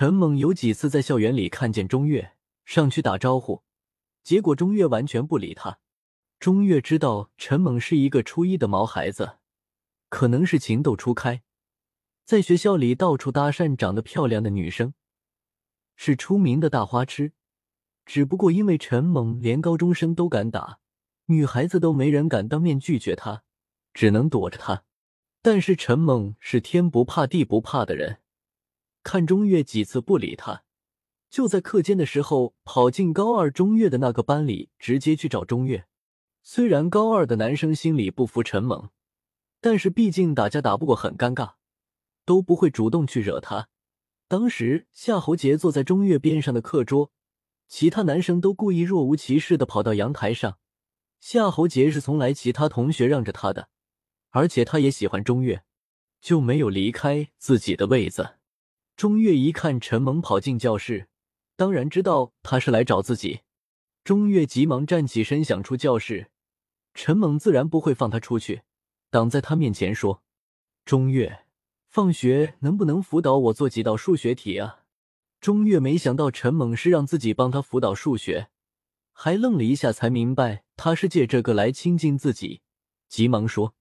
陈猛有几次在校园里看见钟月，上去打招呼，结果钟月完全不理他。钟月知道陈猛是一个初一的毛孩子，可能是情窦初开，在学校里到处搭讪长得漂亮的女生，是出名的大花痴。只不过因为陈猛连高中生都敢打，女孩子都没人敢当面拒绝他，只能躲着他。但是陈猛是天不怕地不怕的人，看钟月几次不理他，就在课间的时候跑进高二钟月的那个班里，直接去找钟月。虽然高二的男生心里不服陈猛，但是毕竟打架打不过，很尴尬，都不会主动去惹他。当时夏侯杰坐在钟月边上的课桌，其他男生都故意若无其事的跑到阳台上。夏侯杰是从来其他同学让着他的，而且他也喜欢钟月，就没有离开自己的位子。钟月一看陈猛跑进教室，当然知道他是来找自己。钟月急忙站起身，想出教室。陈猛自然不会放他出去，挡在他面前说：“钟月，放学能不能辅导我做几道数学题啊？”钟月没想到陈猛是让自己帮他辅导数学，还愣了一下，才明白他是借这个来亲近自己，急忙说：“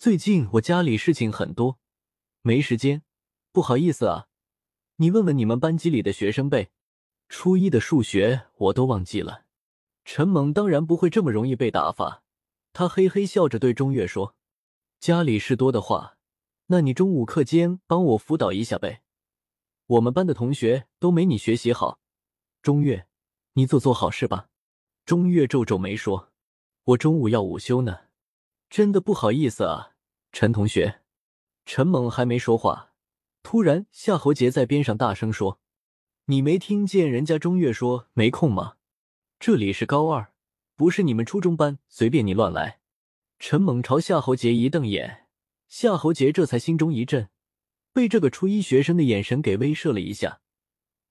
最近我家里事情很多，没时间，不好意思啊。你问问你们班级里的学生呗，初一的数学我都忘记了。”陈猛当然不会这么容易被打发，他嘿嘿笑着对钟月说：“家里事多的话，那你中午课间帮我辅导一下呗。我们班的同学都没你学习好。钟月，你做做好事吧。”钟月皱皱眉说：“我中午要午休呢，真的不好意思啊，陈同学。”陈猛还没说话，突然夏侯杰在边上大声说：“你没听见人家钟月说没空吗？”这里是高二，不是你们初中班，随便你乱来。陈猛朝夏侯杰一瞪眼，夏侯杰这才心中一震，被这个初一学生的眼神给威慑了一下。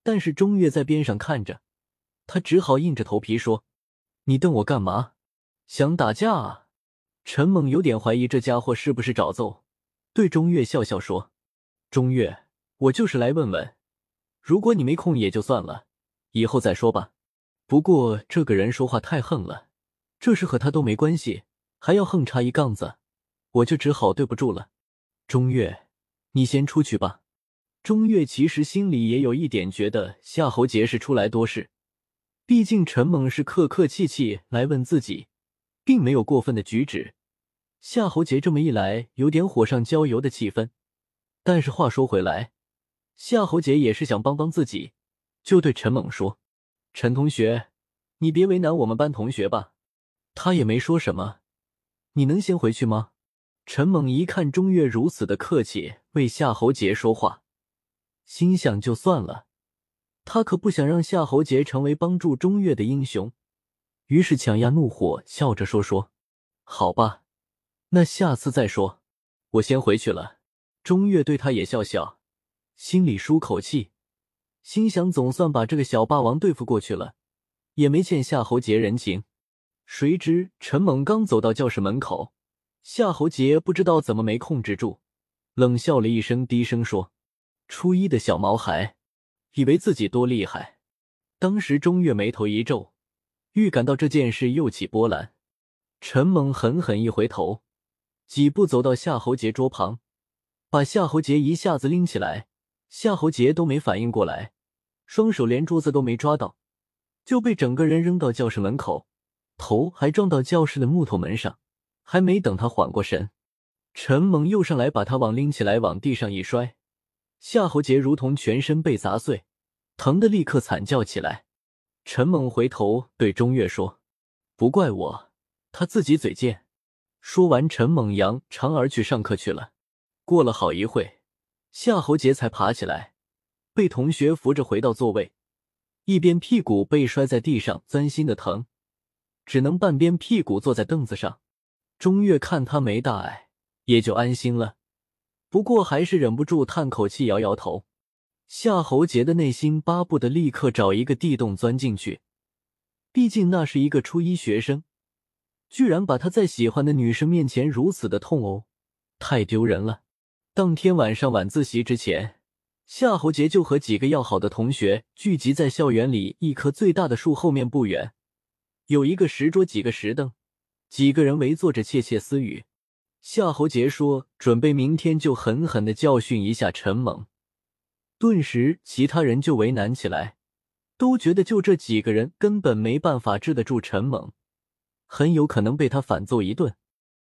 但是钟月在边上看着，他只好硬着头皮说：“你瞪我干嘛？想打架啊？”陈猛有点怀疑这家伙是不是找揍，对钟月笑笑说：“钟月，我就是来问问，如果你没空也就算了，以后再说吧。”不过这个人说话太横了，这事和他都没关系，还要横插一杠子，我就只好对不住了。钟月，你先出去吧。钟月其实心里也有一点觉得夏侯杰是出来多事，毕竟陈猛是客客气气来问自己，并没有过分的举止。夏侯杰这么一来，有点火上浇油的气氛。但是话说回来，夏侯杰也是想帮帮自己，就对陈猛说。陈同学，你别为难我们班同学吧。他也没说什么，你能先回去吗？陈猛一看钟月如此的客气，为夏侯杰说话，心想就算了，他可不想让夏侯杰成为帮助钟月的英雄，于是强压怒火，笑着说：“说好吧，那下次再说，我先回去了。”钟月对他也笑笑，心里舒口气。心想，总算把这个小霸王对付过去了，也没欠夏侯杰人情。谁知陈猛刚走到教室门口，夏侯杰不知道怎么没控制住，冷笑了一声，低声说：“初一的小毛孩，以为自己多厉害。”当时钟月眉头一皱，预感到这件事又起波澜。陈猛狠狠一回头，几步走到夏侯杰桌旁，把夏侯杰一下子拎起来。夏侯杰都没反应过来，双手连桌子都没抓到，就被整个人扔到教室门口，头还撞到教室的木头门上。还没等他缓过神，陈猛又上来把他往拎起来，往地上一摔。夏侯杰如同全身被砸碎，疼得立刻惨叫起来。陈猛回头对钟月说：“不怪我，他自己嘴贱。”说完，陈猛扬长而去上课去了。过了好一会。夏侯杰才爬起来，被同学扶着回到座位，一边屁股被摔在地上，钻心的疼，只能半边屁股坐在凳子上。钟月看他没大碍，也就安心了。不过还是忍不住叹口气，摇摇头。夏侯杰的内心巴不得立刻找一个地洞钻进去，毕竟那是一个初一学生，居然把他在喜欢的女生面前如此的痛殴，太丢人了。当天晚上晚自习之前，夏侯杰就和几个要好的同学聚集在校园里一棵最大的树后面不远，有一个石桌，几个石凳，几个人围坐着窃窃私语。夏侯杰说：“准备明天就狠狠的教训一下陈猛。”顿时，其他人就为难起来，都觉得就这几个人根本没办法治得住陈猛，很有可能被他反揍一顿。